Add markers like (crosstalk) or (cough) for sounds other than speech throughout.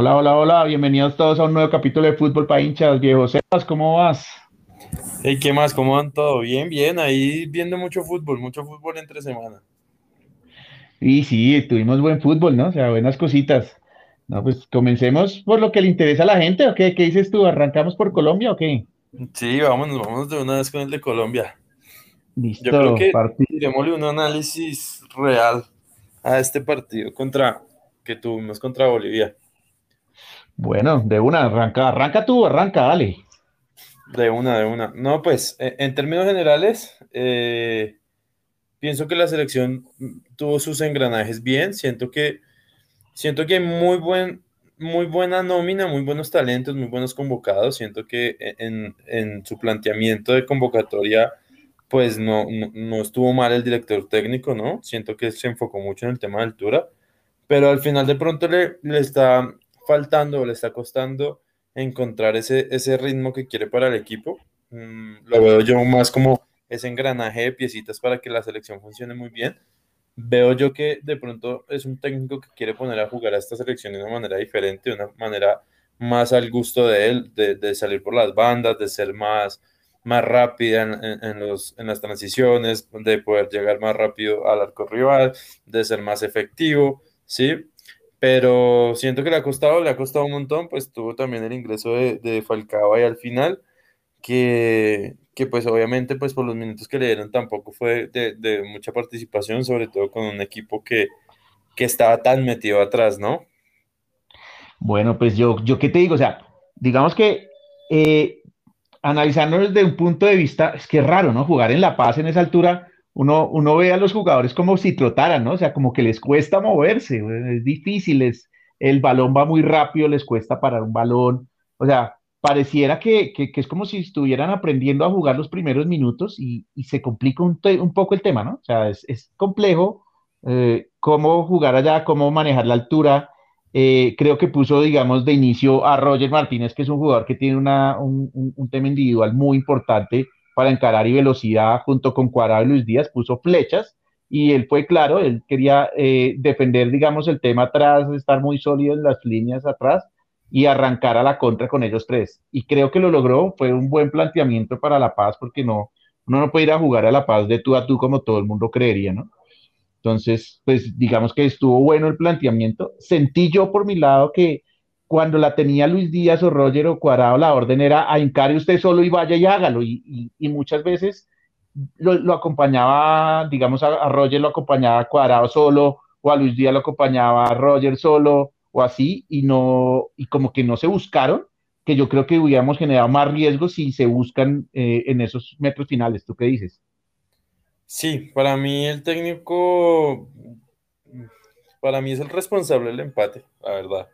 Hola, hola, hola, bienvenidos todos a un nuevo capítulo de Fútbol para hinchas, viejo Sebas, ¿cómo vas? Hey, ¿qué más? ¿Cómo van todo? Bien, bien, ahí viendo mucho fútbol, mucho fútbol entre semana. Y sí, tuvimos buen fútbol, ¿no? O sea, buenas cositas. No, pues comencemos por lo que le interesa a la gente, ¿o qué? ¿Qué dices tú? ¿Arrancamos por Colombia o qué? Sí, vámonos, vamos de una vez con el de Colombia. Listo, Yo creo que démosle un análisis real a este partido contra que tuvimos contra Bolivia. Bueno, de una, arranca, arranca tú, arranca, dale. De una, de una. No, pues, e- en términos generales, eh, pienso que la selección tuvo sus engranajes bien. Siento que, siento que muy buen, muy buena nómina, muy buenos talentos, muy buenos convocados. Siento que en, en su planteamiento de convocatoria, pues no, no, no estuvo mal el director técnico, ¿no? Siento que se enfocó mucho en el tema de altura, pero al final de pronto le, le está faltando, le está costando encontrar ese, ese ritmo que quiere para el equipo. Mm, lo veo yo más como ese engranaje de piecitas para que la selección funcione muy bien. Veo yo que de pronto es un técnico que quiere poner a jugar a esta selección de una manera diferente, de una manera más al gusto de él, de, de salir por las bandas, de ser más, más rápida en, en- en los, en las transiciones, de poder llegar más rápido al arco rival, de ser más efectivo, ¿sí? Pero siento que le ha costado, le ha costado un montón, pues tuvo también el ingreso de, Falcao ahí al final que, que pues obviamente pues por los minutos que le dieron tampoco fue de, mucha participación, sobre todo con un equipo que, que estaba tan metido atrás, ¿no? Bueno, pues yo, yo qué te digo, o sea, digamos que eh, desde un punto de vista, es que es raro, ¿no? Jugar en La Paz en esa altura, uno, uno ve a los jugadores como si trotaran, ¿no? O sea, como que les cuesta moverse, es difícil, es, el balón va muy rápido, les cuesta parar un balón, o sea, pareciera que, que, es como si estuvieran aprendiendo a jugar los primeros minutos y, y se complica un, un poco el tema, ¿no? O sea, es, es complejo eh, cómo jugar allá, cómo manejar la altura. Eh, creo que puso, digamos, de inicio a Roger Martínez, que es un jugador que tiene una, un, un- un tema individual muy importante para encarar y velocidad junto con Cuadrado y Luis Díaz, puso flechas y él fue claro, él quería eh, defender, digamos, el tema atrás, estar muy sólido en las líneas atrás y arrancar a la contra con ellos tres. Y creo que lo logró, fue un buen planteamiento para La Paz, porque no, uno no puede ir a jugar a La Paz de tú a tú como todo el mundo creería, ¿no? Entonces, pues digamos que estuvo bueno el planteamiento. Sentí yo por mi lado que cuando la tenía Luis Díaz o Roger o Cuadrado, la orden era a encare usted solo y vaya y hágalo. Y, muchas veces lo, acompañaba, digamos, a, Roger lo acompañaba Cuadrado solo o a Luis Díaz lo acompañaba a Roger solo o así y no, y como que no se buscaron, que yo creo que hubiéramos generado más riesgos si se buscan eh, en esos metros finales. ¿Tú qué dices? Sí, para mí el técnico, para mí es el responsable del empate, la verdad.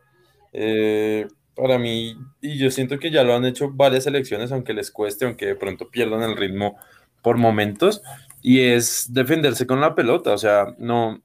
Eh, para mí, y yo siento que ya lo han hecho varias elecciones, aunque les cueste, aunque de pronto pierdan el ritmo por momentos, y es defenderse con la pelota, o sea, no,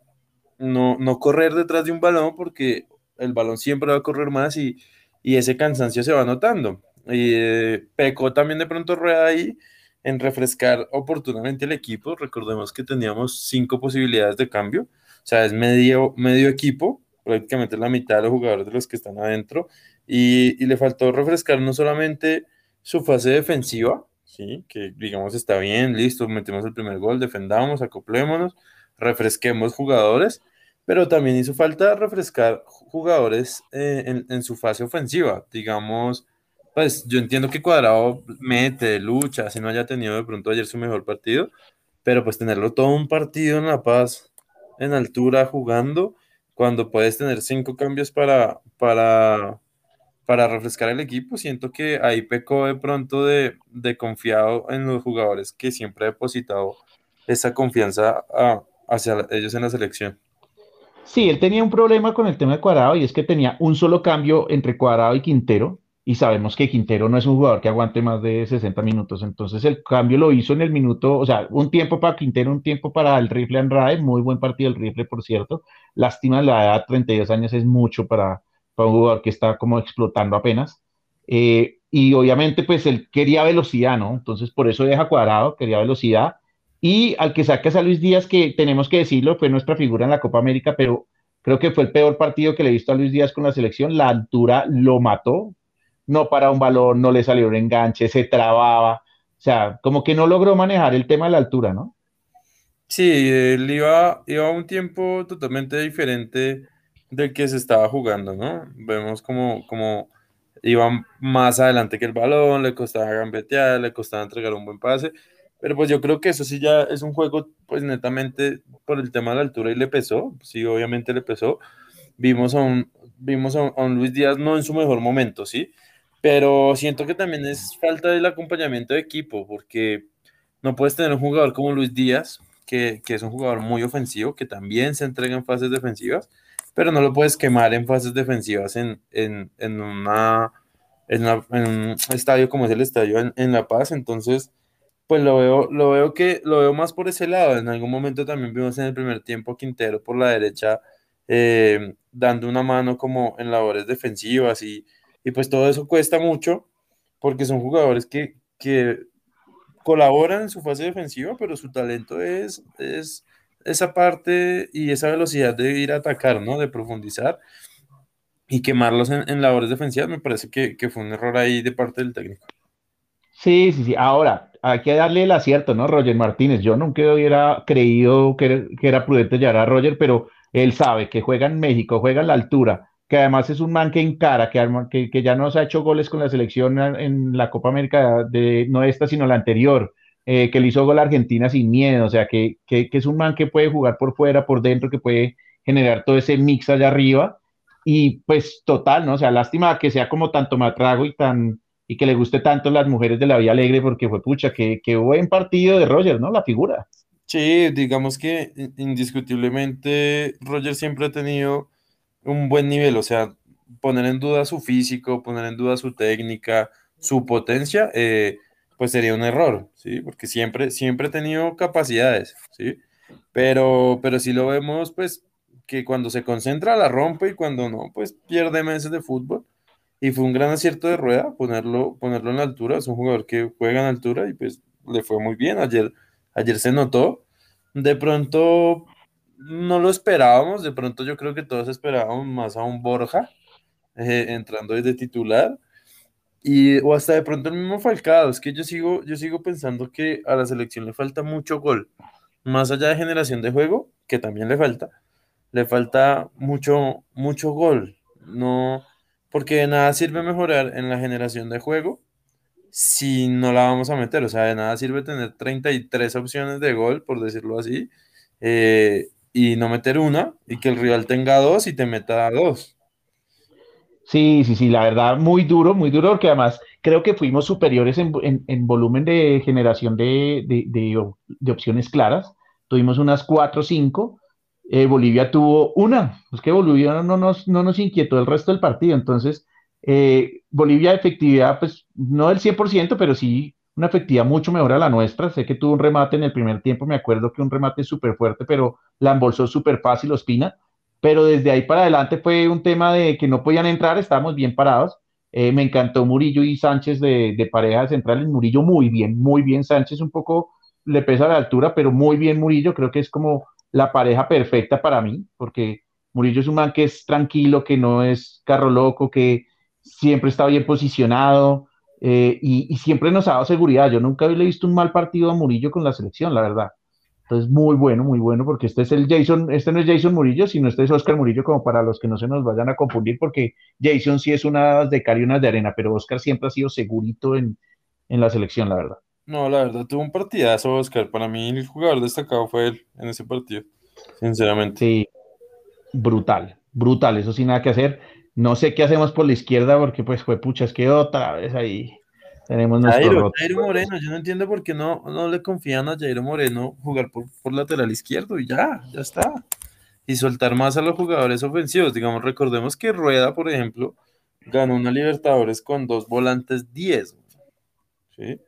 no, no correr detrás de un balón porque el balón siempre va a correr más y, y ese cansancio se va notando. Y eh, pecó también de pronto Rueda ahí en refrescar oportunamente el equipo. Recordemos que teníamos cinco posibilidades de cambio, o sea, es medio, medio equipo, prácticamente la mitad de los jugadores de los que están adentro, y, y le faltó refrescar no solamente su fase defensiva, ¿sí? que digamos está bien, listo, metimos el primer gol, defendamos, acoplémonos, refresquemos jugadores, pero también hizo falta refrescar jugadores eh, en, en, su fase ofensiva, digamos, pues yo entiendo que Cuadrado mete, lucha, si no haya tenido de pronto ayer su mejor partido, pero pues tenerlo todo un partido en La Paz, en altura, jugando, cuando puedes tener cinco cambios para, para, para refrescar el equipo, siento que ahí pecó de pronto de, de confiado en los jugadores que siempre ha depositado esa confianza hacia ellos en la selección. Sí, él tenía un problema con el tema de Cuadrado y es que tenía un solo cambio entre Cuadrado y Quintero y sabemos que Quintero no es un jugador que aguante más de 60 minutos, entonces el cambio lo hizo en el minuto, o sea, un tiempo para Quintero, un tiempo para el rifle Andrade, muy buen partido el rifle, por cierto, lástima la edad, 32 años es mucho para, para un jugador que está como explotando apenas, eh, y obviamente pues él quería velocidad, ¿no? Entonces por eso deja cuadrado, quería velocidad, y al que sacas a Luis Díaz, que tenemos que decirlo, fue nuestra figura en la Copa América, pero Creo que fue el peor partido que le he visto a Luis Díaz con la selección. La altura lo mató. No para un balón, no le salió un enganche, se trababa. O sea, como que no logró manejar el tema de la altura, ¿no? Sí, él iba, iba a un tiempo totalmente diferente del que se estaba jugando, ¿no? Vemos como, como iba más adelante que el balón, le costaba gambetear, le costaba entregar un buen pase, pero pues yo creo que eso sí ya es un juego, pues netamente por el tema de la altura y le pesó, sí, obviamente le pesó. Vimos a vimos a un, Luis Díaz no en su mejor momento, ¿sí? Pero siento que también es falta del acompañamiento de equipo, porque no puedes tener un jugador como Luis Díaz, que, es un jugador muy ofensivo, que también se entrega en fases defensivas, pero no lo puedes quemar en fases defensivas en, en, en, una, en, un estadio como es el estadio en, La Paz. Entonces, pues lo veo, lo veo que lo veo más por ese lado. En algún momento también vimos en el primer tiempo Quintero por la derecha eh, dando una mano como en labores defensivas y, y, pues todo eso cuesta mucho porque son jugadores que, que colaboran en su fase defensiva, pero su talento es, es esa parte y esa velocidad de ir a atacar, ¿no? De profundizar y quemarlos en, labores defensivas, me parece que, fue un error ahí de parte del técnico. Sí, sí, sí. Ahora, hay que darle el acierto, ¿no? Roger Martínez. Yo nunca hubiera creído que, era prudente llegar a Roger, pero él sabe que juega en México, juega en la altura, que además es un man que encara, que, que, ya nos ha hecho goles con la selección en la Copa América, de, no esta, sino la anterior. Eh, que le hizo gol a Argentina sin miedo, o sea, que, es un man que puede jugar por fuera, por dentro, que puede generar todo ese mix allá arriba. Y pues total, ¿no? O sea, lástima que sea como tanto matrago y tan y que le guste tanto las mujeres de la Vía Alegre, porque fue pucha, que, que buen partido de Roger, ¿no? La figura. Sí, digamos que indiscutiblemente Roger siempre ha tenido un buen nivel, o sea, poner en duda su físico, poner en duda su técnica, su potencia, eh, pues sería un error, ¿sí? Porque siempre, siempre he tenido capacidades, ¿sí? Pero, pero si lo vemos, pues, que cuando se concentra la rompe y cuando no, pues pierde meses de fútbol. Y fue un gran acierto de rueda ponerlo, ponerlo en la altura. Es un jugador que juega en altura y pues le fue muy bien. Ayer, ayer se notó. De pronto no lo esperábamos. De pronto yo creo que todos esperábamos más a un Borja eh, entrando desde titular y, o hasta de pronto el mismo Falcao, es que yo sigo, yo sigo pensando que a la selección le falta mucho gol, más allá de generación de juego, que también le falta, le falta mucho, mucho gol, no, porque de nada sirve mejorar en la generación de juego si no la vamos a meter, o sea, de nada sirve tener 33 opciones de gol, por decirlo así, eh, y no meter una, y que el rival tenga dos y te meta dos. Sí, sí, sí, la verdad, muy duro, muy duro, porque además creo que fuimos superiores en, volumen de generación de, opciones claras. Tuvimos unas 4 o 5. Eh, Bolivia tuvo una. Es que Bolivia no nos, no nos inquietó el resto del partido. Entonces, eh, Bolivia, efectividad, pues no del 100%, pero sí una efectividad mucho mejor a la nuestra. Sé que tuvo un remate en el primer tiempo, me acuerdo que un remate súper fuerte, pero la embolsó súper fácil Ospina pero desde ahí para adelante fue un tema de que no podían entrar, estábamos bien parados. Eh, me encantó Murillo y Sánchez de, de pareja centrales. Murillo muy bien, muy bien. Sánchez un poco le pesa la altura, pero muy bien Murillo. Creo que es como la pareja perfecta para mí, porque Murillo es un man que es tranquilo, que no es carro loco, que siempre está bien posicionado eh, y, y, siempre nos ha dado seguridad. Yo nunca le he visto un mal partido a Murillo con la selección, la verdad. Entonces, muy bueno, muy bueno, porque este es el Jason, este no es Jason Murillo, sino este es Oscar Murillo, como para los que no se nos vayan a confundir, porque Jason sí es una de car y una de arena, pero Oscar siempre ha sido segurito en, la selección, la verdad. No, la verdad, tuvo un partidazo, Oscar. Para mí, el jugador destacado fue él en ese partido, sinceramente. Sí, brutal, brutal, eso sin nada que hacer. No sé qué hacemos por la izquierda, porque pues fue pucha, es que otra vez ahí tenemos nuestro Jairo, Moreno, yo no entiendo por qué no, no le confían a Jairo Moreno jugar por, lateral izquierdo y ya, ya está. Y soltar más a los jugadores ofensivos. Digamos, recordemos que Rueda, por ejemplo, ganó una Libertadores con dos volantes 10. ¿Sí?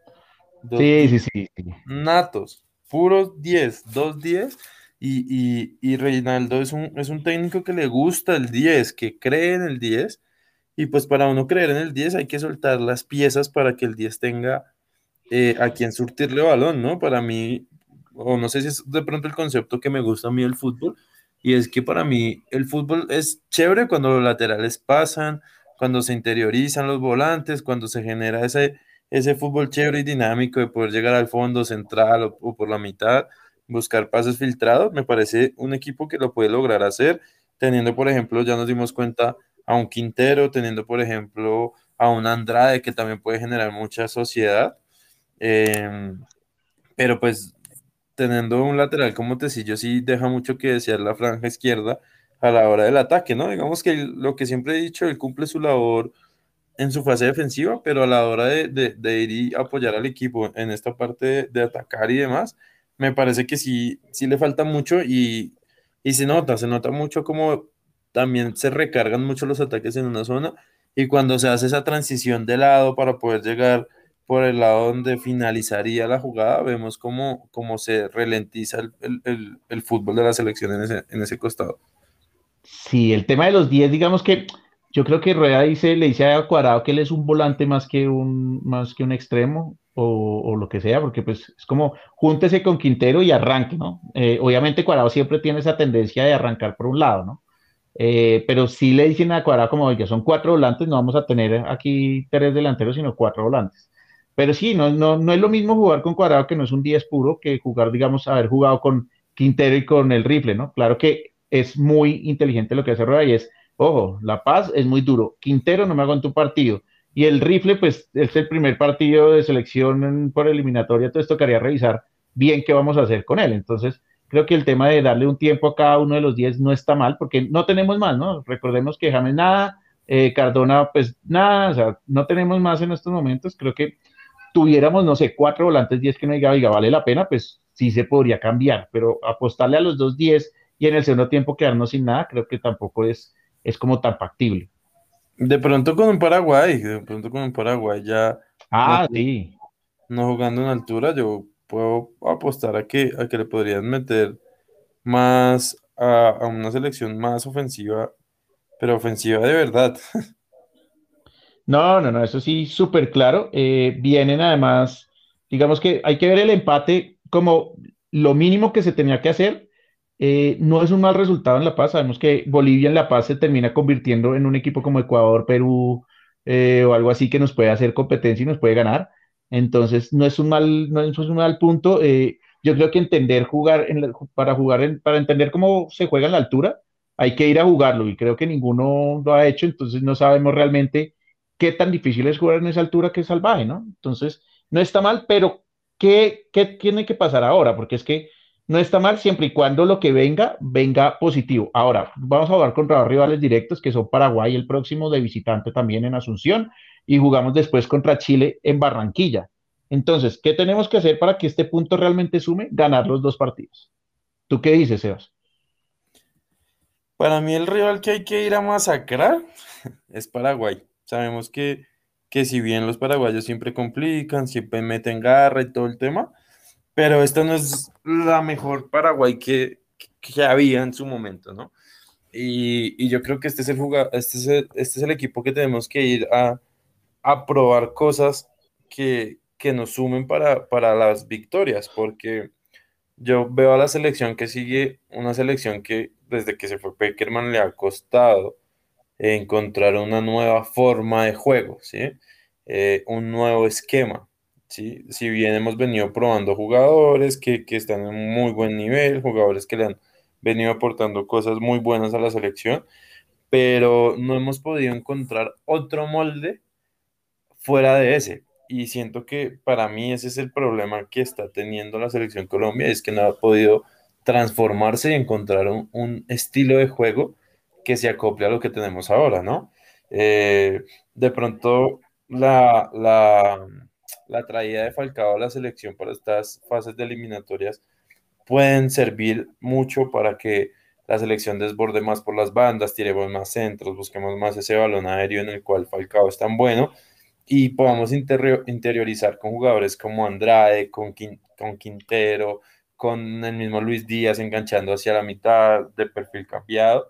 sí, sí, sí, Natos, puros 10, dos 10. Y, y, Reinaldo es un, es un técnico que le gusta el 10, que cree en el 10 y pues para uno creer en el 10 hay que soltar las piezas para que el 10 tenga eh, a quien surtirle balón, ¿no? Para mí, o no sé si es de pronto el concepto que me gusta a mí del fútbol, y es que para mí el fútbol es chévere cuando los laterales pasan, cuando se interiorizan los volantes, cuando se genera ese, ese fútbol chévere y dinámico de poder llegar al fondo central o por la mitad, buscar pases filtrados, me parece un equipo que lo puede lograr hacer, teniendo, por ejemplo, ya nos dimos cuenta a un Quintero, teniendo, por ejemplo, a un Andrade que también puede generar mucha sociedad. Em, pero pues teniendo un lateral como Tecillo sí deja mucho que desear la franja izquierda a la hora del ataque, ¿no? Digamos que lo que siempre he dicho, él cumple su labor en su fase defensiva, pero a la hora de, ir y apoyar al equipo en esta parte de, atacar y demás, me parece que sí, sí le falta mucho y, y se nota, se nota mucho como también se recargan mucho los ataques en una zona y cuando se hace esa transición de lado para poder llegar por el lado donde finalizaría la jugada, vemos cómo, cómo se ralentiza el, fútbol de la selección en ese, en ese costado. Sí, el tema de los 10, digamos que yo creo que Rueda dice, le dice a Cuadrado que él es un volante más que un, más que un extremo o, lo que sea, porque pues es como júntese con Quintero y arranque, ¿no? Eh, obviamente Cuadrado siempre tiene esa tendencia de arrancar por un lado, ¿no? Eh, pero sí le dicen a Cuadrado como que son cuatro volantes, no vamos a tener aquí tres delanteros, sino cuatro volantes. Pero sí, no, no, no es lo mismo jugar con Cuadrado, que no es un 10 puro, que jugar, digamos, haber jugado con Quintero y con el rifle, ¿no? Claro que es muy inteligente lo que hace Rueda y es, ojo, La Paz es muy duro, Quintero no me hago en tu partido, y el rifle, pues es el primer partido de selección por eliminatoria, entonces tocaría revisar bien qué vamos a hacer con él. Entonces, creo que el tema de darle un tiempo a cada uno de los 10 no está mal, porque no tenemos más, ¿no? Recordemos que James nada, eh, Cardona, pues nada, o sea, no tenemos más en estos momentos. Creo que tuviéramos, no sé, cuatro volantes 10 que no diga, oiga, vale la pena, pues sí se podría cambiar, pero apostarle a los dos 10 y en el segundo tiempo quedarnos sin nada, creo que tampoco es, es como tan factible. De pronto con un Paraguay, de pronto con un Paraguay ya. Ah, sí. No jugando en altura, yo puedo apostar a que, a que le podrían meter más a, una selección más ofensiva, pero ofensiva de verdad. (laughs) No, no, no, eso sí, súper claro. Eh, vienen además, digamos que hay que ver el empate como lo mínimo que se tenía que hacer eh, no es un mal resultado en La Paz. Sabemos que Bolivia en La Paz se termina convirtiendo en un equipo como Ecuador, Perú eh, o algo así que nos puede hacer competencia y nos puede ganar. Entonces, no es un mal, no es un mal punto. Eh, yo creo que entender jugar para jugar para entender cómo se juega en la altura, hay que ir a jugarlo y creo que ninguno lo ha hecho, entonces no sabemos realmente qué tan difícil es jugar en esa altura que es salvaje, ¿no? Entonces, no está mal, pero ¿qué, qué tiene que pasar ahora? Porque es que no está mal siempre y cuando lo que venga, venga positivo. Ahora, vamos a jugar contra dos rivales directos que son Paraguay, el próximo de visitante también en Asunción, y jugamos después contra Chile en Barranquilla. Entonces, ¿qué tenemos que hacer para que este punto realmente sume? Ganar los dos partidos. ¿Tú qué dices, Sebas? Para mí el rival que hay que ir a masacrar (laughs) es Paraguay. Sabemos que, que si bien los paraguayos siempre complican, siempre meten garra y todo el tema, pero esta no es la mejor Paraguay que, que había en su momento, ¿no? Y, y, yo creo que este es el este es el, este es el equipo que tenemos que ir a, a probar cosas que, que nos sumen para, para las victorias, porque yo veo a la selección que sigue, una selección que desde que se fue Peckerman le ha costado encontrar una nueva forma de juego, ¿sí? Eh, un nuevo esquema. Si bien hemos venido probando jugadores que, están en muy buen nivel, jugadores que le han venido aportando cosas muy buenas a la selección, pero no hemos podido encontrar otro molde fuera de ese. Y siento que para mí ese es el problema que está teniendo la selección Colombia, es que no ha podido transformarse y encontrar un, estilo de juego que se acople a lo que tenemos ahora, ¿no? Eh, de pronto la, la la traída de Falcao a la selección para estas fases de eliminatorias pueden servir mucho para que la selección desborde más por las bandas, tiremos más centros, busquemos más ese balón aéreo en el cual Falcao es tan bueno y podamos interiorizar con jugadores como Andrade, con, con Quintero, con el mismo Luis Díaz enganchando hacia la mitad de perfil cambiado.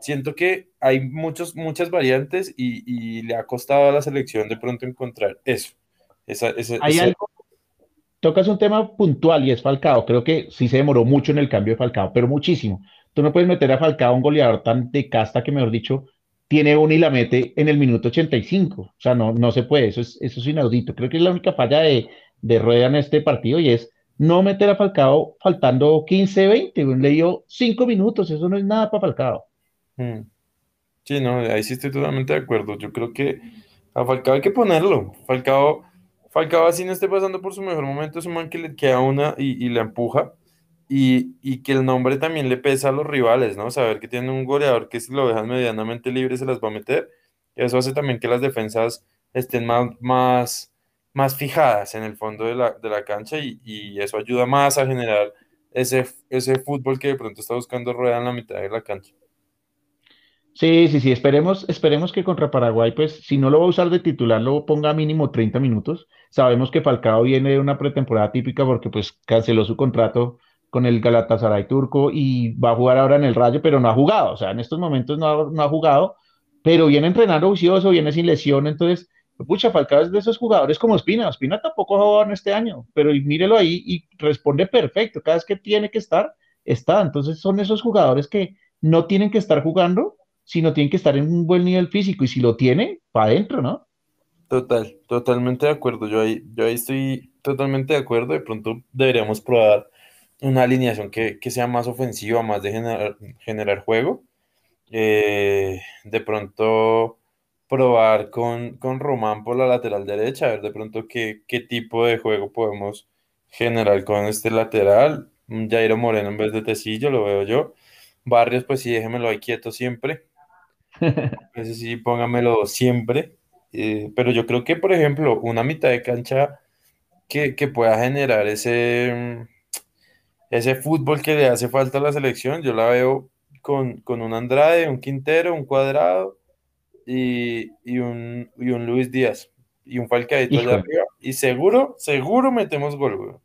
Siento que hay muchos, muchas variantes y, y le ha costado a la selección de pronto encontrar eso. Hay algo, tocas un tema puntual y es Falcao. Creo que sí se demoró mucho en el cambio de Falcao, pero muchísimo. Tú no puedes meter a Falcao, un goleador tan de casta que, mejor dicho, tiene uno y la mete en el minuto 85. O sea, no, no se puede, eso es, eso es inaudito. Creo que es la única falla de, de Rueda en este partido y es no meter a Falcao faltando 15, 20. Le dio 5 minutos, eso no es nada para Falcao. Mm. Sí, no, ahí sí estoy totalmente de acuerdo. Yo creo que a Falcao hay que ponerlo. Falcao, Falcao así no esté pasando por su mejor momento, es un man que le queda una y, y empuja. Y, y, que el nombre también le pesa a los rivales, ¿no? Saber que tiene un goleador que si lo dejan medianamente libre se las va a meter. Eso hace también que las defensas estén más, más, más fijadas en el fondo de la, de la cancha y, y, eso ayuda más a generar ese, ese fútbol que de pronto está buscando Rueda en la mitad de la cancha. Sí, sí, sí, esperemos, esperemos que contra Paraguay, pues si no lo va a usar de titular, lo ponga mínimo 30 minutos. Sabemos que Falcao viene de una pretemporada típica porque pues canceló su contrato con el Galatasaray turco y va a jugar ahora en el Rayo, pero no ha jugado, o sea, en estos momentos no ha, no ha jugado, pero viene entrenando vicioso, viene sin lesión, entonces, pucha, Falcao es de esos jugadores como Espina, Espina tampoco ha jugado en este año, pero mírelo ahí y responde perfecto, cada vez que tiene que estar, está, entonces son esos jugadores que no tienen que estar jugando sino tiene que estar en un buen nivel físico y si lo tiene, para adentro, ¿no? Total, totalmente de acuerdo. Yo ahí, yo ahí estoy totalmente de acuerdo. De pronto deberíamos probar una alineación que, que sea más ofensiva, más de generar, generar juego. Eh, de pronto probar con, con, Román por la lateral derecha, a ver de pronto qué, qué tipo de juego podemos generar con este lateral. Jairo Moreno en vez de Tecillo, lo veo yo. Barrios, pues sí, déjemelo ahí quieto siempre. (laughs) Ese sí, póngamelo siempre. Eh, pero yo creo que, por ejemplo, una mitad de cancha que, que, pueda generar ese, ese fútbol que le hace falta a la selección, yo la veo con, con un Andrade, un Quintero, un Cuadrado y, y, un, y un Luis Díaz y un Falcadito allá arriba. Y seguro, seguro metemos gol, güey.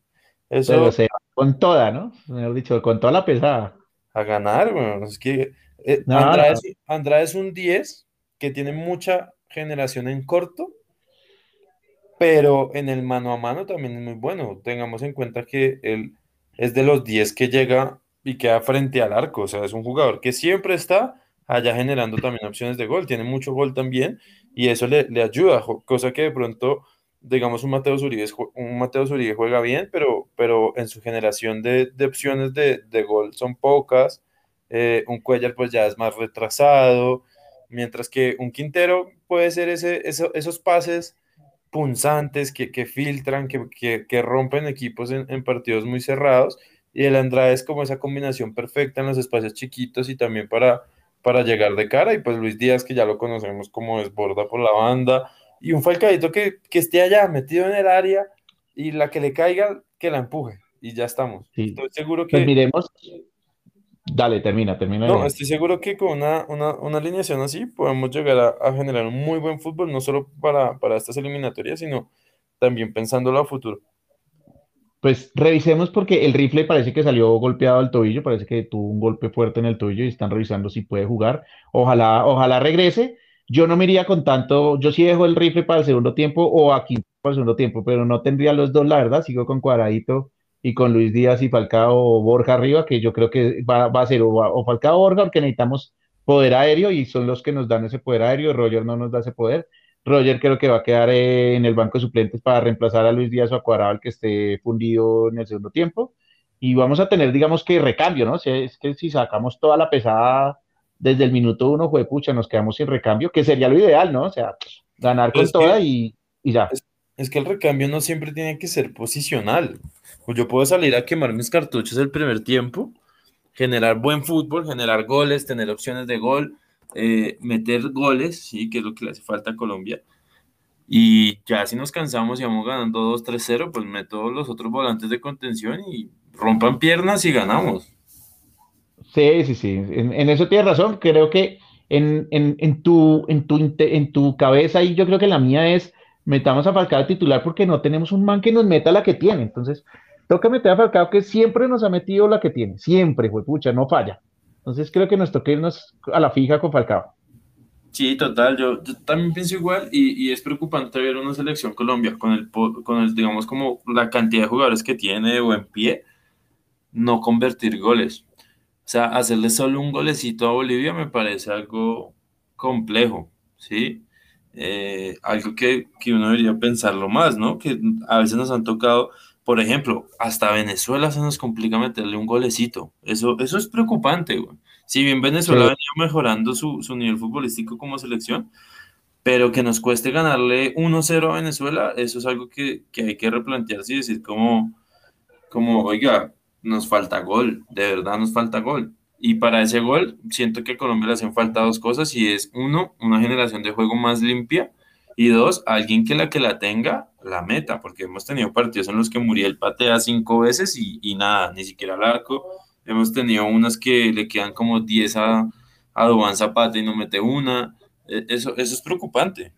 Eso, con toda, ¿no? Mejor dicho, con toda la pesada. A ganar, güey. Es que eh, no, Andrade, no. Es, Andrade, Es, un 10 que tiene mucha generación en corto, pero en el mano a mano también es muy bueno. Tengamos en cuenta que él es de los 10 que llega y queda frente al arco, o sea, es un jugador que siempre está allá generando también opciones de gol, tiene mucho gol también y eso le, le ayuda, cosa que de pronto, digamos, un Mateo Zuribe, un Mateo Zuribe juega bien, pero, pero en su generación de, de opciones de, de gol son pocas. Eh, un Cuellar pues ya es más retrasado, mientras que un Quintero puede ser ese, eso, esos pases punzantes que, que filtran, que, que, que, rompen equipos en, en, partidos muy cerrados, y el Andrade es como esa combinación perfecta en los espacios chiquitos y también para, para llegar de cara, y pues Luis Díaz que ya lo conocemos como desborda por la banda, y un Falcadito que, que esté allá metido en el área y la que le caiga, que la empuje, y ya estamos. Sí. Estoy seguro que... Pues miremos, Dale, termina, termina. No, estoy seguro que con una, una, una alineación así podemos llegar a, a, generar un muy buen fútbol, no solo para, para estas eliminatorias, sino también pensándolo a futuro. Pues revisemos porque el rifle parece que salió golpeado al tobillo, parece que tuvo un golpe fuerte en el tobillo y están revisando si puede jugar. Ojalá, ojalá regrese. Yo no me iría con tanto, yo sí dejo el rifle para el segundo tiempo o aquí para el segundo tiempo, pero no tendría los dos, la verdad, sigo con cuadradito y con Luis Díaz y Falcao Borja arriba, que yo creo que va, a ser o, o, Falcao Borja, porque necesitamos poder aéreo y son los que nos dan ese poder aéreo. Roger no nos da ese poder. Roger creo que va a quedar eh, en el banco de suplentes para reemplazar a Luis Díaz o a Cuadrado, el que esté fundido en el segundo tiempo. Y vamos a tener, digamos que recambio, ¿no? Es que si sacamos toda la pesada desde el minuto uno, fue pucha, nos quedamos sin recambio, que sería lo ideal, ¿no? O sea, ganar con toda y, y ya. Es, es que el recambio no siempre tiene que ser posicional. Pues yo puedo salir a quemar mis cartuchos el primer tiempo, generar buen fútbol, generar goles, tener opciones de gol, eh, meter goles, sí, que es lo que le hace falta a Colombia. Y ya si nos cansamos y vamos ganando 2-3-0, pues meto los otros volantes de contención y rompan piernas y ganamos. Sí, sí, sí. En, eso tienes razón. Creo que en, en, en, tu, en, tu, en tu cabeza, y yo creo que la mía es metamos a Falcao titular porque no tenemos un man que nos meta la que tiene. Entonces, toca meter a Falcao que siempre nos ha metido la que tiene, siempre, fue pucha, no falla. Entonces creo que nos toca irnos a la fija con Falcao. Sí, total, yo, yo también pienso igual y, y, es preocupante ver una selección Colombia con el, con el, digamos, como la cantidad de jugadores que tiene de buen pie, no convertir goles. O sea, hacerle solo un golecito a Bolivia me parece algo complejo, ¿sí? Eh, algo que, que, uno debería pensarlo más, ¿no? Que a veces nos han tocado, por ejemplo, hasta Venezuela se nos complica meterle un golecito. Eso, eso es preocupante, güey. Si bien Venezuela ha venido mejorando su, su, nivel futbolístico como selección, pero que nos cueste ganarle 1-0 a Venezuela, eso es algo que, que, hay que replantearse y decir como, como, oiga, nos falta gol, de verdad nos falta gol. Y para ese gol, siento que a Colombia le hacen falta dos cosas y es uno, una generación de juego más limpia y dos, alguien que la que la tenga, la meta, porque hemos tenido partidos en los que Muriel patea cinco veces y, y nada, ni siquiera al arco. Hemos tenido unas que le quedan como 10 a, a Dubán Zapata y no mete una. E, eso, eso es preocupante.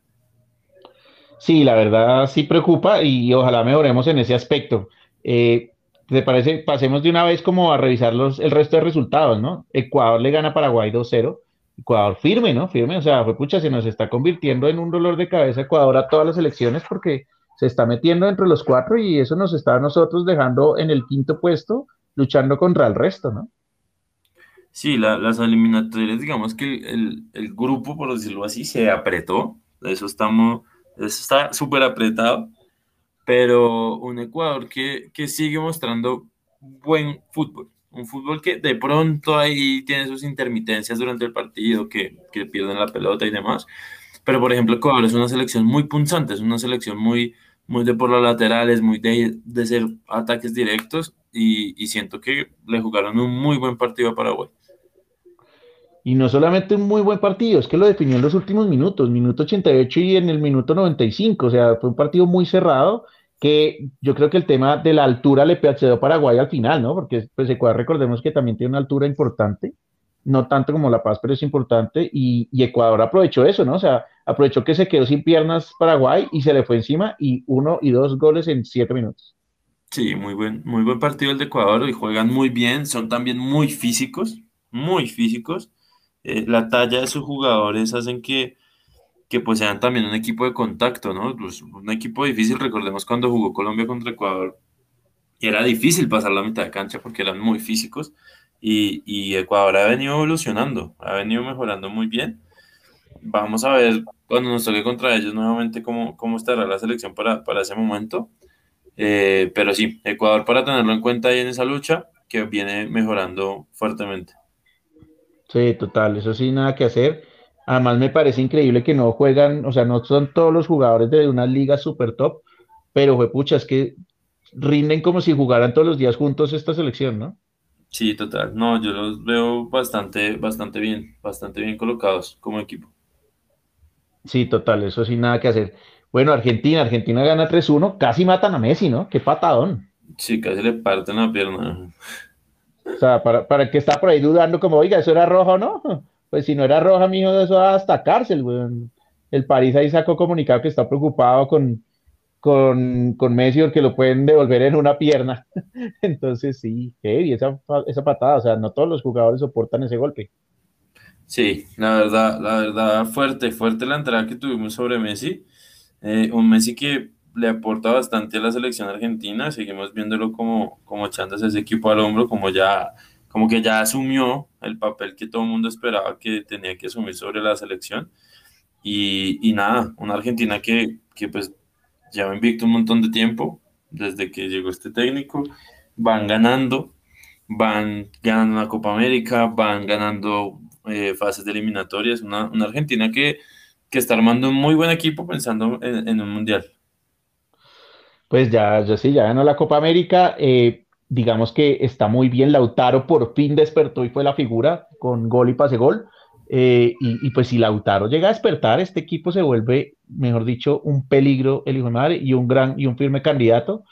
Sí, la verdad sí preocupa y ojalá mejoremos en ese aspecto. Eh, ¿Te parece? Pasemos de una vez como a revisar los, el resto de resultados, ¿no? Ecuador le gana a Paraguay 2-0. Ecuador firme, ¿no? Firme, o sea, fue pucha, se nos está convirtiendo en un dolor de cabeza Ecuador a todas las elecciones porque se está metiendo entre los cuatro y eso nos está a nosotros dejando en el quinto puesto luchando contra el resto, ¿no? Sí, las eliminatorias, digamos que el, el, grupo, por decirlo así, se apretó. Eso, estamos, eso está súper apretado pero un Ecuador que, que sigue mostrando buen fútbol. Un fútbol que de pronto ahí tiene sus intermitencias durante el partido, que, que pierden la pelota y demás. Pero, por ejemplo, Ecuador es una selección muy punzante, es una selección muy, muy de por las laterales, muy de, de ser ataques directos y, y, siento que le jugaron un muy buen partido a Paraguay. Y no solamente un muy buen partido, es que lo definió en los últimos minutos, minuto 88 y en el minuto 95, o sea, fue un partido muy cerrado que yo creo que el tema de la altura le a Paraguay al final, ¿no? Porque pues Ecuador recordemos que también tiene una altura importante, no tanto como La Paz, pero es importante, y, Ecuador aprovechó eso, ¿no? O sea, aprovechó que se quedó sin piernas Paraguay y se le fue encima y uno y dos goles en siete minutos. Sí, muy buen, muy buen partido el de Ecuador y juegan muy bien, son también muy físicos, muy físicos. Eh, la talla de sus jugadores hacen que que pues sean también un equipo de contacto, ¿no? Pues un equipo difícil, recordemos cuando jugó Colombia contra Ecuador, era difícil pasar la mitad de cancha porque eran muy físicos, y, y, Ecuador ha venido evolucionando, ha venido mejorando muy bien. Vamos a ver cuando nos toque contra ellos nuevamente cómo, cómo estará la selección para, para ese momento. Eh, pero sí, Ecuador para tenerlo en cuenta ahí en esa lucha, que viene mejorando fuertemente. Sí, total, eso sí, nada que hacer. Además, me parece increíble que no juegan, o sea, no son todos los jugadores de una liga super top, pero fue pucha, es que rinden como si jugaran todos los días juntos esta selección, ¿no? Sí, total. No, yo los veo bastante, bastante bien, bastante bien colocados como equipo. Sí, total, eso sin nada que hacer. Bueno, Argentina, Argentina gana 3-1, casi matan a Messi, ¿no? Qué patadón. Sí, casi le parten la pierna. O sea, para, para el que está por ahí dudando, como, oiga, ¿eso era rojo no? Pues si no era roja, mijo, eso hasta cárcel, weón. El París ahí sacó comunicado que está preocupado con, con, con Messi porque lo pueden devolver en una pierna. (laughs) Entonces, sí, heavy esa, esa patada. O sea, no todos los jugadores soportan ese golpe. Sí, la verdad, la verdad, fuerte, fuerte la entrada que tuvimos sobre Messi. Eh, un Messi que le aporta bastante a la selección argentina. Seguimos viéndolo como, como echándose ese equipo al hombro, como ya como que ya asumió el papel que todo el mundo esperaba que tenía que asumir sobre la selección. Y, nada, una Argentina que, que pues lleva invicto un montón de tiempo, desde que llegó este técnico, van ganando, van ganando la Copa América, van ganando eh, fases de eliminatorias, una, Argentina que, que, está armando un muy buen equipo pensando en, en un mundial. Pues ya, ya sí, ya ganó la Copa América. Eh, digamos que está muy bien. Lautaro por fin despertó y fue la figura con gol y pase gol. Eh, y, pues si Lautaro llega a despertar, este equipo se vuelve, mejor dicho, un peligro el hijo de madre y un gran y un firme candidato,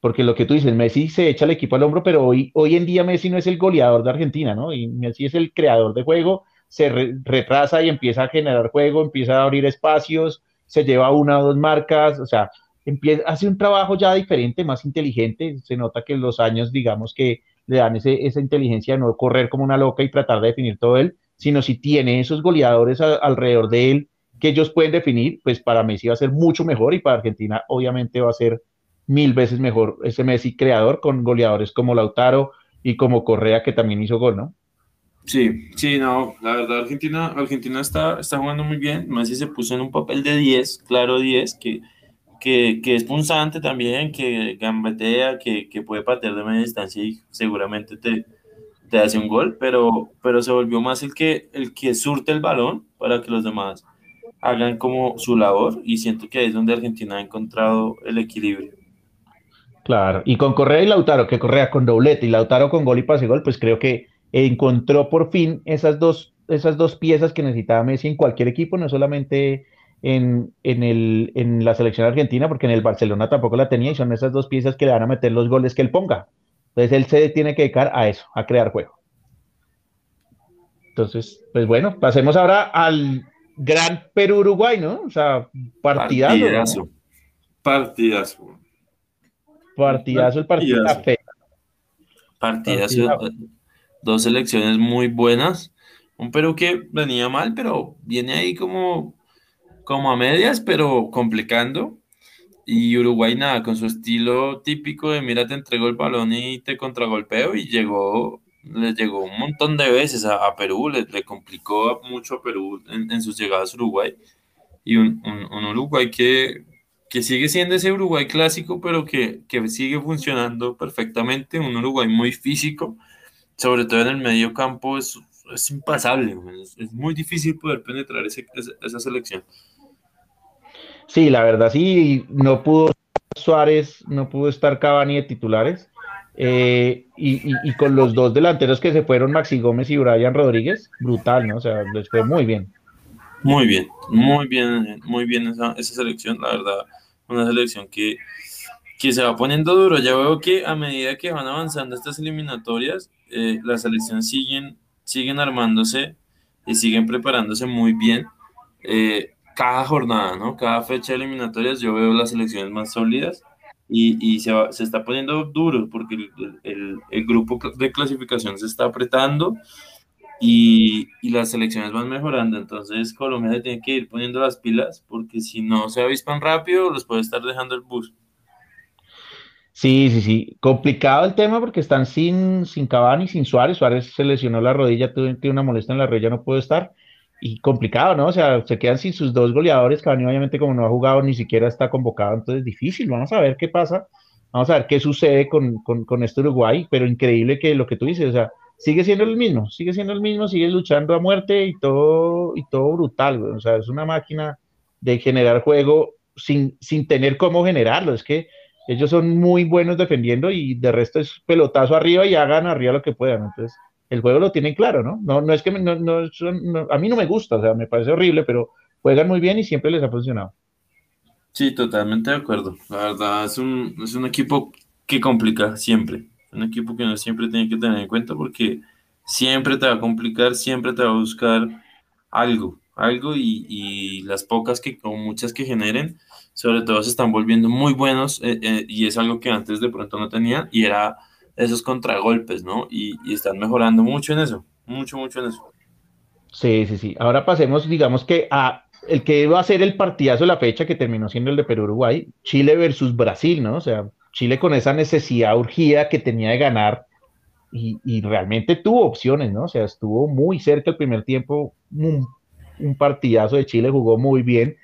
porque lo que tú dices, Messi se echa el equipo al hombro, pero hoy, hoy en día Messi no es el goleador de Argentina, ¿no? Y Messi es el creador de juego, se retrasa y empieza a generar juego, empieza a abrir espacios, se lleva una o dos marcas, o sea, empieza, hace un trabajo ya diferente, más inteligente. Se nota que los años, digamos que le dan ese, esa inteligencia de no correr como una loca y tratar de definir todo él, sino si tiene esos goleadores alrededor de él que ellos pueden definir, pues para Messi va a ser mucho mejor y para Argentina obviamente va a ser mil veces mejor ese Messi creador con goleadores como Lautaro y como Correa que también hizo gol, ¿no? Sí, sí, no, la verdad Argentina, Argentina está, está jugando muy bien, Messi se puso en un papel de 10, claro 10, que, que, que es punzante también, que gambetea, que, que puede patear de media distancia y seguramente te, te hace un gol, pero, pero se volvió más el que, el que surte el balón para que los demás hagan como su labor y siento que ahí es donde Argentina ha encontrado el equilibrio. Claro, y con Correa y Lautaro, que Correa con doblete y Lautaro con gol y pase gol, pues creo que encontró por fin esas dos, esas dos piezas que necesitaba Messi en cualquier equipo, no solamente en, en, el, en la selección argentina, porque en el Barcelona tampoco la tenía y son esas dos piezas que le van a meter los goles que él ponga. Entonces él se tiene que dedicar a eso, a crear juego. Entonces, pues bueno, pasemos ahora al gran Perú-Uruguay, ¿no? O sea, partidazo. Partidazo. Partidazo. Partidazo el partido. Partidazo. Dos selecciones muy buenas. Un Perú que venía mal, pero viene ahí como, como a medias, pero complicando. Y Uruguay nada, con su estilo típico de mira, te entregó el balón y te contragolpeo y llegó, le llegó un montón de veces a, Perú, le, le, complicó mucho a Perú en, sus llegadas a Uruguay. Y un, Uruguay que, que, sigue siendo ese Uruguay clásico, pero que, que, sigue funcionando perfectamente, un Uruguay muy físico, sobre todo en el medio campo, es, es impasable, es, muy difícil poder penetrar ese, esa selección. Sí, la verdad sí, no pudo Suárez, no pudo estar Cavani de titulares. Eh, y, con los dos delanteros que se fueron, Maxi Gómez y Brian Rodríguez, brutal, ¿no? O sea, les fue muy bien. Muy bien, muy bien, muy bien esa, selección, la verdad, una selección que, que se va poniendo duro. Ya veo que a medida que van avanzando estas eliminatorias, eh, las selecciones siguen, siguen armándose y siguen preparándose muy bien. Eh, cada jornada, ¿no? Cada fecha de eliminatorias yo veo las selecciones más sólidas y, y se, se, está poniendo duro porque el, el, el, grupo de clasificación se está apretando y, y, las selecciones van mejorando. Entonces Colombia tiene que ir poniendo las pilas porque si no se avispan rápido los puede estar dejando el bus. Sí, sí, sí. Complicado el tema porque están sin, sin Cavani, sin Suárez. Suárez se lesionó la rodilla, tiene una molestia en la rodilla, no puede estar y complicado, ¿no? O sea, se quedan sin sus dos goleadores, Cavani obviamente como no ha jugado ni siquiera está convocado, entonces difícil, vamos a ver qué pasa, vamos a ver qué sucede con, con, con este Uruguay, pero increíble que lo que tú dices, o sea, sigue siendo el mismo, sigue siendo el mismo, sigue luchando a muerte y todo, y todo brutal, o sea, es una máquina de generar juego sin, sin tener cómo generarlo, es que ellos son muy buenos defendiendo y de resto es pelotazo arriba y hagan arriba lo que puedan, entonces el juego lo tienen claro, ¿no? No, no es que no, a mí no me gusta, o sea, me parece horrible, pero juegan muy bien y siempre les ha funcionado. Sí, totalmente de acuerdo. La verdad, es un, es un equipo que complica siempre. Un equipo que siempre tiene que tener en cuenta porque siempre te va a complicar, siempre te va a buscar algo, algo y, y las pocas que, o muchas que generen, sobre todo se están volviendo muy buenos eh, eh, y es algo que antes de pronto no tenían y era esos contragolpes, ¿no? Y, están mejorando mucho en eso, mucho, mucho en eso. Sí, sí, sí. Ahora pasemos, digamos que a el que va a ser el partidazo de la fecha que terminó siendo el de Perú-Uruguay, Chile versus Brasil, ¿no? O sea, Chile con esa necesidad urgida que tenía de ganar y, realmente tuvo opciones, ¿no? O sea, estuvo muy cerca el primer tiempo, un, partidazo de Chile, jugó muy bien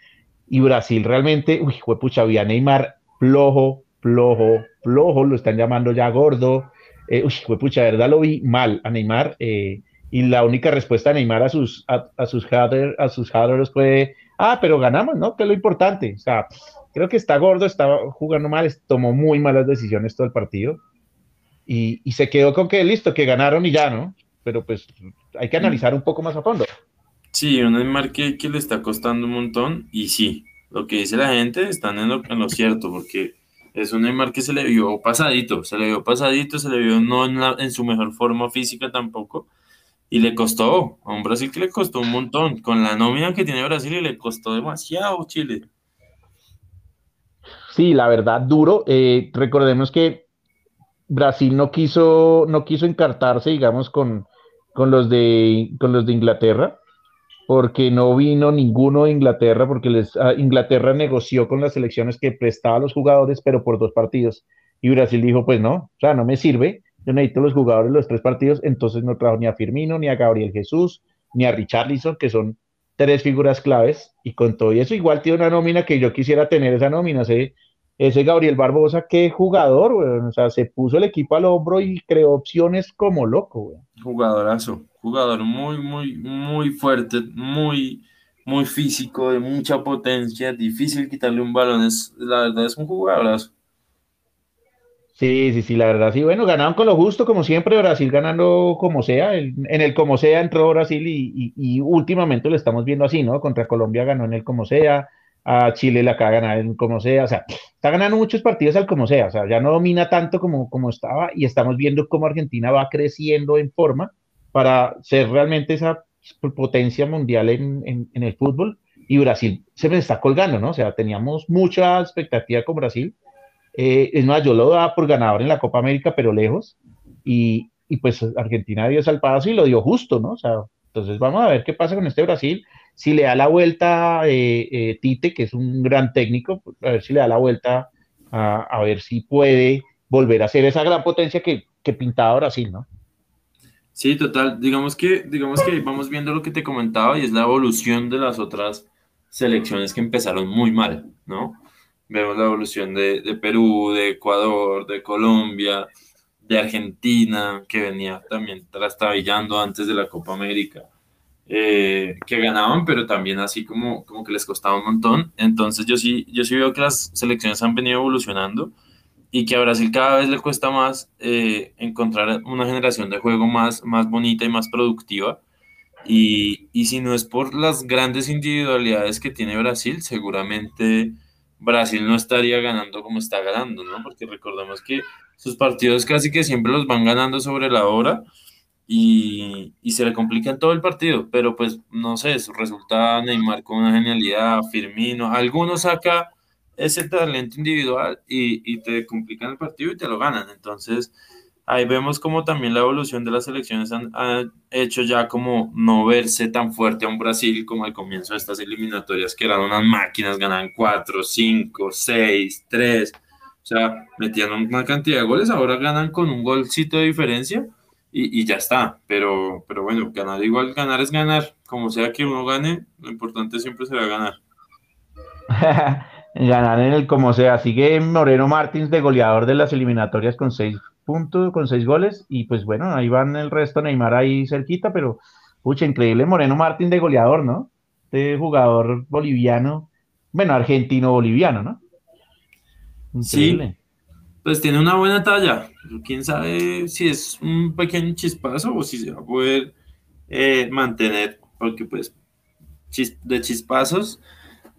y Brasil realmente, uy, pucha, había Neymar flojo, flojo, flojo, lo están llamando ya gordo. Eh, uy, fue pucha, verdad lo vi mal a Neymar. Eh, y la única respuesta de Neymar a sus, a, sus, a sus fue, ah, pero ganamos, ¿no? Que es lo importante. O sea, creo que está gordo, estaba jugando mal, tomó muy malas decisiones todo el partido. Y, y se quedó con que listo, que ganaron y ya, ¿no? Pero pues hay que analizar un poco más a fondo. Sí, un Neymar que, que le está costando un montón y sí, lo que dice la gente están en lo, en lo cierto, porque es un Neymar que se le vio pasadito, se le vio pasadito, se le vio no en, su mejor forma física tampoco. Y le costó, a un Brasil que le costó un montón. Con la nómina que tiene Brasil y le costó demasiado Chile. Sí, la verdad, duro. Eh, recordemos que Brasil no quiso, no quiso encartarse, digamos, con, con, los de, con los de Inglaterra porque no vino ninguno de Inglaterra, porque les, ah, Inglaterra negoció con las selecciones que prestaba a los jugadores, pero por dos partidos. Y Brasil dijo, pues no, o sea, no me sirve. yo necesito los jugadores los tres partidos, entonces no trajo ni a Firmino, ni a Gabriel Jesús, ni a Richarlison, que son tres figuras claves, y con todo eso igual tiene una nómina que yo quisiera tener esa nómina, ese, ese Gabriel Barbosa, qué jugador, o sea, se puso el equipo al hombro y creó opciones como loco, Jugadorazo, jugador muy, muy, muy fuerte, muy, muy físico, de mucha potencia, difícil quitarle un balón, es, la verdad es un jugadorazo. Sí, sí, sí, la verdad, sí. Bueno, ganaron con lo justo, como siempre, Brasil ganando como sea. en el como sea entró Brasil y, últimamente lo estamos viendo así, ¿no? Contra Colombia ganó en el como sea, a Chile la acaba de ganar en como sea. O sea, está ganando muchos partidos al como sea. O sea, ya no domina tanto como, como estaba y estamos viendo cómo Argentina va creciendo en forma para ser realmente esa potencia mundial en, el fútbol. Y Brasil se me está colgando, ¿no? O sea, teníamos mucha expectativa con Brasil eh, es más, yo lo daba por ganador en la Copa América, pero lejos. Y, pues Argentina dio salpazo y lo dio justo, ¿no? O sea, entonces vamos a ver qué pasa con este Brasil. Si le da la vuelta eh, eh, Tite, que es un gran técnico, pues, a ver si le da la vuelta a, ver si puede volver a ser esa gran potencia que pintaba Brasil, ¿no? Sí, total. Digamos que, digamos que vamos viendo lo que te comentaba y es la evolución de las otras selecciones que empezaron muy mal, ¿no? Vemos la evolución de, Perú, de Ecuador, de Colombia, de Argentina, que venía también trastabillando antes de la Copa América, eh, que ganaban, pero también así como, como que les costaba un montón. Entonces yo sí, yo sí veo que las selecciones han venido evolucionando y que a Brasil cada vez le cuesta más eh, encontrar una generación de juego más, más bonita y más productiva. Y, y si no es por las grandes individualidades que tiene Brasil, seguramente Brasil no estaría ganando como está ganando, ¿no? Porque recordemos que sus partidos casi que siempre los van ganando sobre la hora y, se le complica todo el partido, pero pues no sé, resulta Neymar con una genialidad, Firmino, alguno saca ese talento individual y, y te complican el partido y te lo ganan, entonces ahí vemos como también la evolución de las elecciones han, hecho ya como no verse tan fuerte a un Brasil como al comienzo de estas eliminatorias, que eran unas máquinas, ganaban 4, 5, 6, 3, o sea, metían una cantidad de goles, ahora ganan con un golcito de diferencia y, y ya está, pero, pero bueno, ganar igual, ganar es ganar, como sea que uno gane, lo importante siempre será ganar. (laughs) ganar en el como sea, sigue Moreno Martins de goleador de las eliminatorias con 6 puntos con seis goles y pues bueno, ahí van el resto, Neymar ahí cerquita, pero pucha, increíble Moreno Martín de goleador, ¿no? De jugador boliviano, bueno, argentino-boliviano, ¿no? Increíble. Sí, pues tiene una buena talla, quién sabe si es un pequeño chispazo o si se va a poder eh, mantener, porque pues de chispazos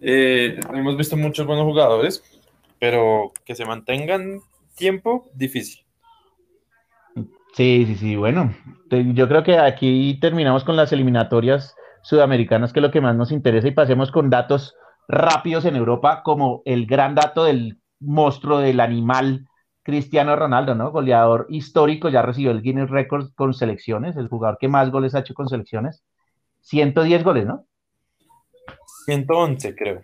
eh, hemos visto muchos buenos jugadores, pero que se mantengan tiempo, difícil. Sí, sí, sí, bueno, yo creo que aquí terminamos con las eliminatorias sudamericanas, que es lo que más nos interesa, y pasemos con datos rápidos en Europa, como el gran dato del monstruo, del animal Cristiano Ronaldo, ¿no? Goleador histórico, ya recibió el Guinness Record con selecciones, el jugador que más goles ha hecho con selecciones. 110 goles, ¿no? 111, creo.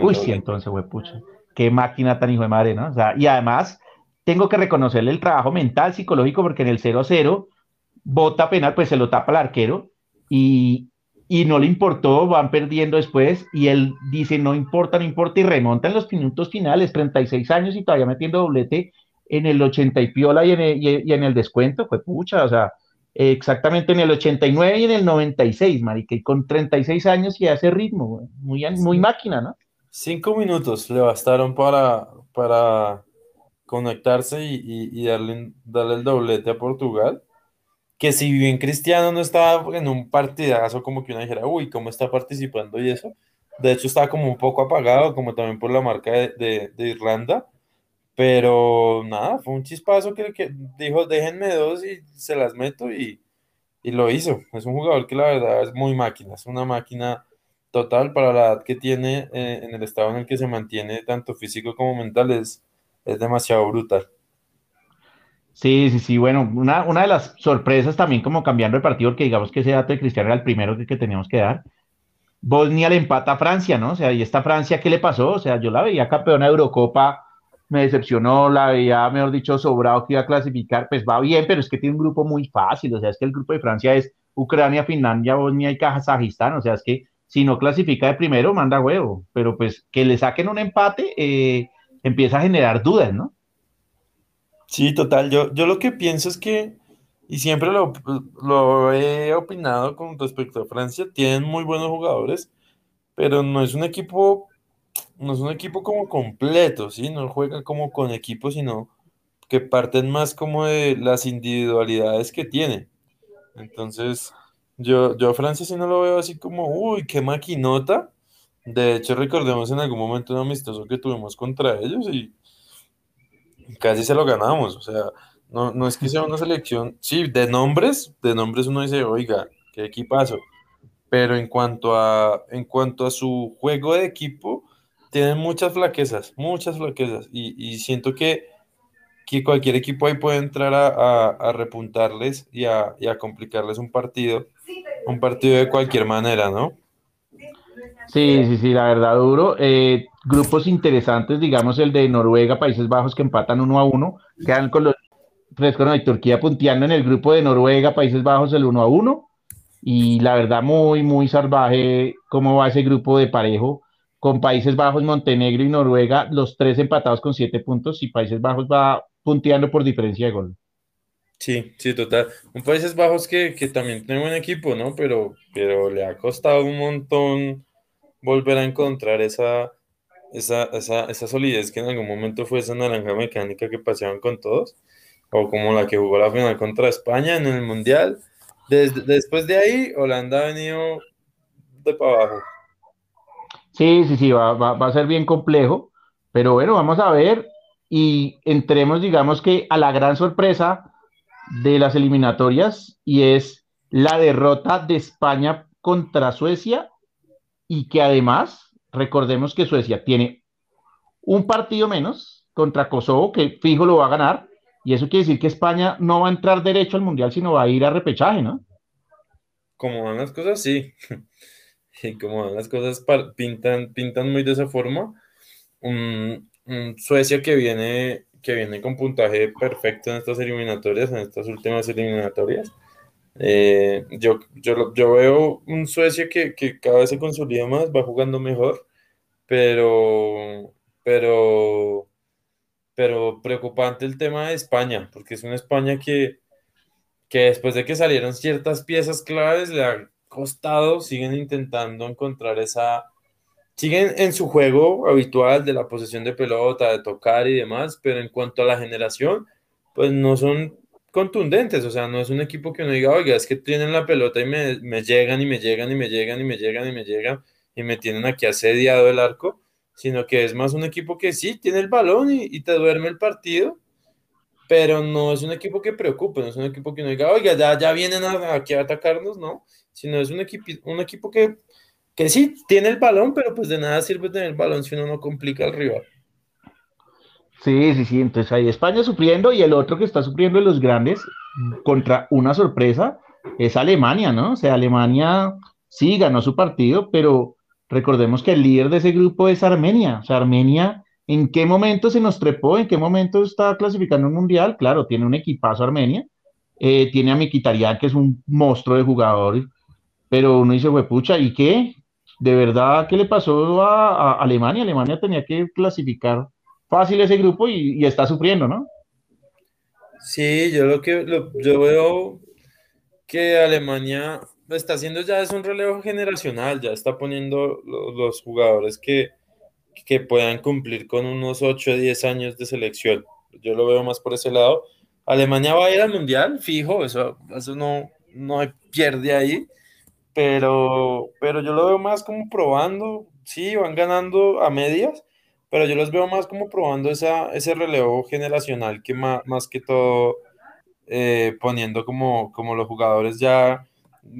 Uy, 111, güey, pucha. Qué máquina tan hijo de madre, ¿no? O sea, y además tengo que reconocerle el trabajo mental, psicológico, porque en el 0-0 bota penal, pues se lo tapa el arquero y, y, no le importó, van perdiendo después y él dice, no importa, no importa, y remonta en los minutos finales, 36 años y todavía metiendo doblete en el 80 y piola y en el, y en el descuento, fue pucha, o sea, exactamente en el 89 y en el 96, marica, y con 36 años y hace ritmo, muy, muy máquina, ¿no? Cinco minutos le bastaron para, para conectarse y, darle, darle el doblete a Portugal. Que si bien Cristiano no estaba en un partidazo, como que uno dijera, uy, ¿cómo está participando y eso? De hecho, estaba como un poco apagado, como también por la marca de, Irlanda. Pero nada, fue un chispazo que, dijo, déjenme dos y se las meto y, lo hizo. Es un jugador que la verdad es muy máquina, es una máquina total para la edad que tiene eh, en el estado en el que se mantiene, tanto físico como mental, es, es demasiado brutal. Sí, sí, sí, bueno, una, una de las sorpresas también como cambiando el partido, porque digamos que ese dato de Cristiano era el primero que, que teníamos que dar. Bosnia le empata a Francia, ¿no? O sea, ¿y esta Francia qué le pasó? O sea, yo la veía campeona de Eurocopa me decepcionó, la veía, mejor dicho, sobrado que iba a clasificar, pues va bien, pero es que tiene un grupo muy fácil, o sea, es que el grupo de Francia es Ucrania, Finlandia, Bosnia y Kazajistán, o sea, es que si no clasifica de primero, manda huevo, pero pues que le saquen un empate eh, empieza a generar dudas, ¿no? Sí, total, yo, yo lo que pienso es que, y siempre lo, lo he opinado con respecto a Francia, tienen muy buenos jugadores, pero no es un equipo no es un equipo como completo, ¿sí? No juega como con equipos, sino que parten más como de las individualidades que tiene. Entonces, yo, yo a Francia sí no lo veo así como, uy, qué maquinota. De hecho, recordemos en algún momento un amistoso que tuvimos contra ellos y casi se lo ganamos. O sea, no, no es que sea una selección, sí, de nombres, de nombres uno dice, oiga, qué equipazo. Pero en cuanto a, en cuanto a su juego de equipo, tienen muchas flaquezas, muchas flaquezas, y, siento que, que, cualquier equipo ahí puede entrar a, repuntarles y, a, complicarles un partido, un partido de cualquier manera, ¿no? Sí, sí, sí, la verdad duro. Eh, grupos interesantes, digamos el de Noruega, Países Bajos que empatan uno a uno, quedan con los frescos y Turquía punteando en el grupo de Noruega, Países Bajos el uno a uno. Y la verdad, muy, muy salvaje cómo va ese grupo de parejo con Países Bajos, Montenegro y Noruega, los tres empatados con siete puntos y Países Bajos va punteando por diferencia de gol. Sí, sí, total. Un Países Bajos que, también tiene buen equipo, ¿no? Pero, pero le ha costado un montón volver a encontrar esa, esa, esa, solidez que en algún momento fue esa naranja mecánica que paseaban con todos, o como la que jugó la final contra España en el Mundial. Desde, después de ahí, Holanda ha venido de para abajo. Sí, sí, sí, va, va, a ser bien complejo, pero bueno, vamos a ver y entremos, digamos que a la gran sorpresa de las eliminatorias y es la derrota de España contra Suecia y que además, recordemos que Suecia tiene un partido menos contra Kosovo, que fijo lo va a ganar, y eso quiere decir que España no va a entrar derecho al Mundial, sino va a ir a repechaje, ¿no? Como van las cosas, sí. Y como las cosas pintan, pintan muy de esa forma, Suecia que viene, que viene con puntaje perfecto en estas eliminatorias, en estas últimas eliminatorias. Eh, yo, yo, yo, veo un Suecia que, que, cada vez se consolida más, va jugando mejor, pero, pero, pero preocupante el tema de España, porque es una España que, que después de que salieron ciertas piezas claves, le ha costado, siguen intentando encontrar esa, siguen en su juego habitual de la posesión de pelota, de tocar y demás, pero en cuanto a la generación, pues no son contundentes, o sea, no es un equipo que uno diga, oiga, es que tienen la pelota y me, me llegan y me llegan y me llegan y me llegan y me llegan y me tienen aquí asediado el arco, sino que es más un equipo que sí, tiene el balón y, y te duerme el partido, pero no es un equipo que preocupe, no es un equipo que uno diga, oiga, ya, ya vienen aquí a atacarnos, ¿no? Sino es un, equipo, un equipo que, que sí tiene el balón, pero pues de nada sirve tener el balón si uno no complica al rival. Sí, sí, sí, entonces ahí España sufriendo y el otro que está sufriendo los grandes contra una sorpresa es Alemania, ¿no? O sea, Alemania sí ganó su partido, pero recordemos que el líder de ese grupo es Armenia. O sea, Armenia, ¿en qué momento se nos trepó? ¿En qué momento está clasificando un mundial? Claro, tiene un equipazo Armenia. Eh, tiene a Mikitarian, que es un monstruo de jugador pero uno dice, pucha, ¿y qué? ¿De verdad qué le pasó a, Alemania? Alemania tenía que clasificar fácil ese grupo y, está sufriendo, ¿no? Sí, yo lo que yo veo que Alemania está haciendo ya es un relevo generacional, ya está poniendo los, jugadores que, que puedan cumplir con unos 8 o 10 años de selección. Yo lo veo más por ese lado. Alemania va a ir al mundial, fijo, eso, eso no, no pierde ahí pero, pero yo lo veo más como probando, sí, van ganando a medias, pero yo los veo más como probando esa, ese relevo generacional que más, más que todo eh, poniendo como, como los jugadores ya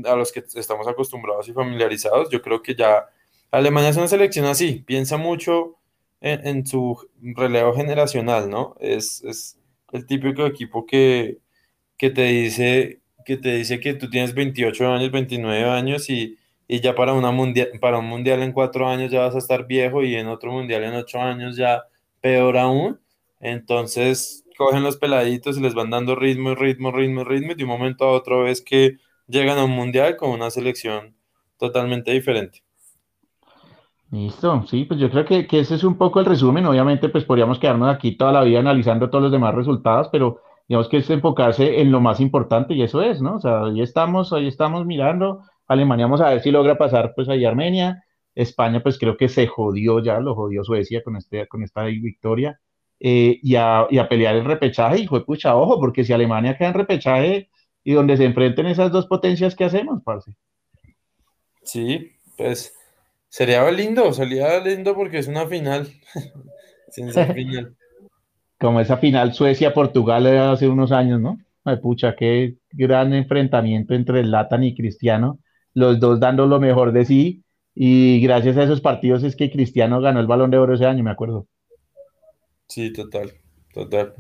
a los que estamos acostumbrados y familiarizados. Yo creo que ya Alemania es una selección así, piensa mucho en, en su relevo generacional, ¿no? Es, es el típico equipo que, que te dice que te dice que tú tienes 28 años, 29 años y, ya para, una mundial, para un mundial en cuatro años ya vas a estar viejo y en otro mundial en ocho años ya peor aún. Entonces cogen los peladitos y les van dando ritmo, ritmo, ritmo, ritmo, y de un momento a otro ves que llegan a un mundial con una selección totalmente diferente. Listo, sí, pues yo creo que, que, ese es un poco el resumen. Obviamente, pues podríamos quedarnos aquí toda la vida analizando todos los demás resultados, pero digamos que es enfocarse en lo más importante y eso es, ¿no? O sea, ahí estamos, ahí estamos mirando. Alemania, vamos a ver si logra pasar pues ahí Armenia. España, pues creo que se jodió ya, lo jodió Suecia con, este, con esta victoria. Eh, y, a, y, a, pelear el repechaje y fue pucha, ojo, porque si Alemania queda en repechaje y donde se enfrenten esas dos potencias, ¿qué hacemos, parce? Sí, pues Sería lindo, sería lindo porque es una final. (laughs) (laughs) final. Como esa final Suecia-Portugal hace unos años, ¿no? Ay, pucha, qué gran enfrentamiento entre el Latan y Cristiano, los dos dando lo mejor de sí, y gracias a esos partidos es que Cristiano ganó el balón de oro ese año, me acuerdo. Sí, total, total.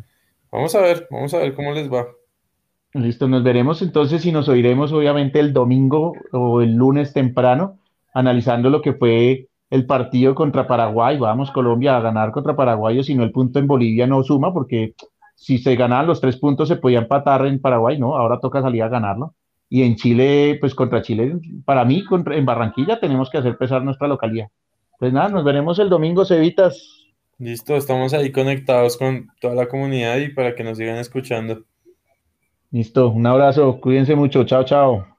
Vamos a ver, vamos a ver cómo les va. Listo, nos veremos entonces y nos oiremos obviamente el domingo o el lunes temprano analizando lo que fue el partido contra Paraguay. Vamos, Colombia, a ganar contra Paraguay, o si no, el punto en Bolivia no suma, porque si se ganaban los tres puntos se podía empatar en Paraguay, ¿no? Ahora toca salir a ganarlo. Y en Chile, pues contra Chile, para mí, en Barranquilla tenemos que hacer pesar nuestra localidad. Pues nada, nos veremos el domingo, Cevitas. Listo, estamos ahí conectados con toda la comunidad y para que nos sigan escuchando. Listo, un abrazo, cuídense mucho, chao, chao.